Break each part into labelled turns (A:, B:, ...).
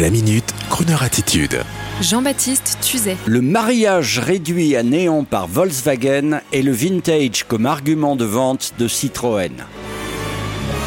A: La minute, Kroneur attitude.
B: Jean-Baptiste Tuzet.
C: Le mariage réduit à néant par Volkswagen et le vintage comme argument de vente de Citroën.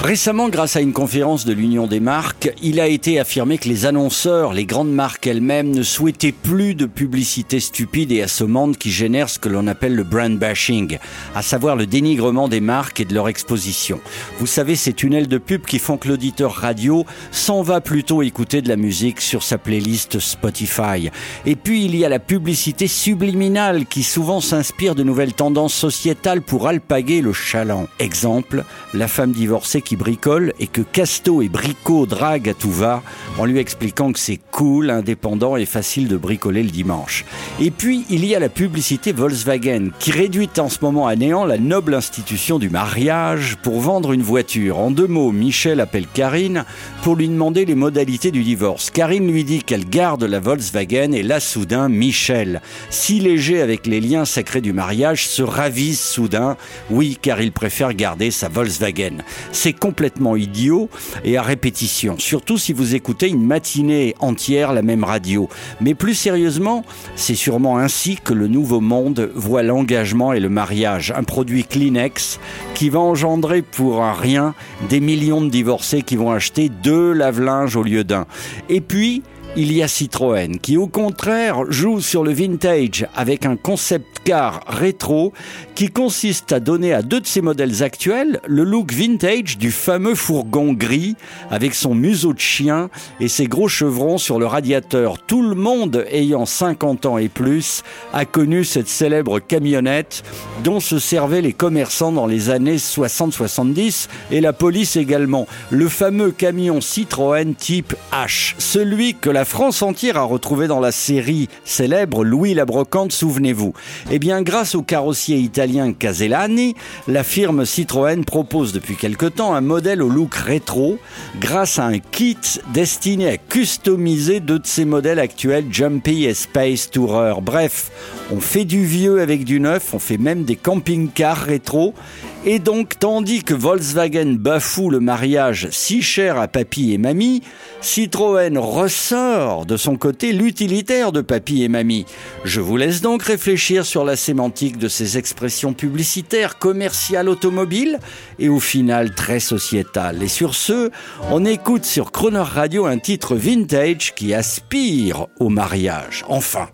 C: Récemment, grâce à une conférence de l'Union des marques, il a été affirmé que les annonceurs, les grandes marques elles-mêmes, ne souhaitaient plus de publicité stupide et assommante qui génère ce que l'on appelle le brand bashing, à savoir le dénigrement des marques et de leur exposition. Vous savez, ces tunnels de pub qui font que l'auditeur radio s'en va plutôt écouter de la musique sur sa playlist Spotify. Et puis, il y a la publicité subliminale qui souvent s'inspire de nouvelles tendances sociétales pour alpaguer le chaland. Exemple, la femme divorcée qui bricole et que Casto et Bricot draguent à tout va en lui expliquant que c'est cool, indépendant et facile de bricoler le dimanche. Et puis, il y a la publicité Volkswagen qui réduit en ce moment à néant la noble institution du mariage pour vendre une voiture. En deux mots, Michel appelle Karine pour lui demander les modalités du divorce. Karine lui dit qu'elle garde la Volkswagen et là, soudain, Michel, si léger avec les liens sacrés du mariage, se ravise soudain. Oui, car il préfère garder sa Volkswagen. C'est complètement idiot et à répétition. Surtout si vous écoutez une matinée entière la même radio. Mais plus sérieusement, c'est sûrement ainsi que le nouveau monde voit l'engagement et le mariage. Un produit Kleenex qui va engendrer pour un rien des millions de divorcés qui vont acheter deux lave-linges au lieu d'un. Et puis, il y a Citroën qui au contraire joue sur le vintage avec un concept car rétro qui consiste à donner à deux de ses modèles actuels le look vintage du fameux fourgon gris avec son museau de chien et ses gros chevrons sur le radiateur. Tout le monde ayant 50 ans et plus a connu cette célèbre camionnette dont se servaient les commerçants dans les années 60-70 et la police également. Le fameux camion Citroën type H, celui que la la France entière a retrouvé dans la série célèbre Louis la Brocante, souvenez-vous. Eh bien, grâce au carrossier italien Casellani, la firme Citroën propose depuis quelque temps un modèle au look rétro grâce à un kit destiné à customiser deux de ses modèles actuels, Jumpy et Space Tourer. Bref, on fait du vieux avec du neuf, on fait même des camping-cars rétro et donc, tandis que Volkswagen bafoue le mariage si cher à papy et mamie, Citroën ressort de son côté l'utilitaire de papy et mamie. Je vous laisse donc réfléchir sur la sémantique de ces expressions publicitaires, commerciales, automobiles et au final très sociétales. Et sur ce, on écoute sur Croner Radio un titre vintage qui aspire au mariage. Enfin,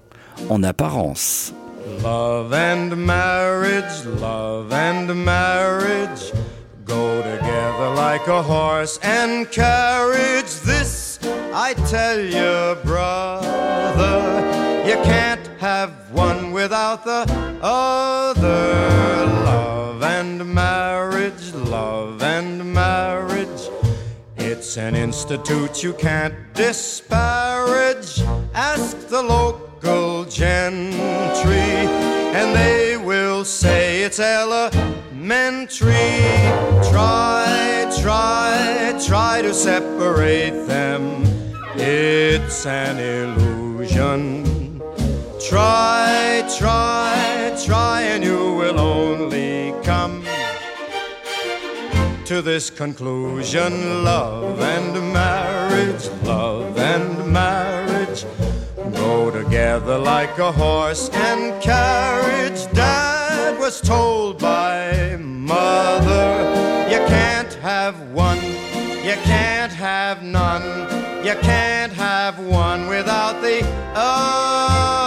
C: en apparence.
D: Love and marriage, love and marriage go together like a horse and carriage. This I tell you, brother, you can't have one without the other. Love and marriage, love and marriage. It's an institute you can't disparage. Ask the local it's elementary. Try, try, try to separate them. It's an illusion. Try, try, try, and you will only come to this conclusion love and marriage, love and marriage together like a horse and carriage. Dad was told by mother, you can't have one, you can't have none, you can't have one without the other.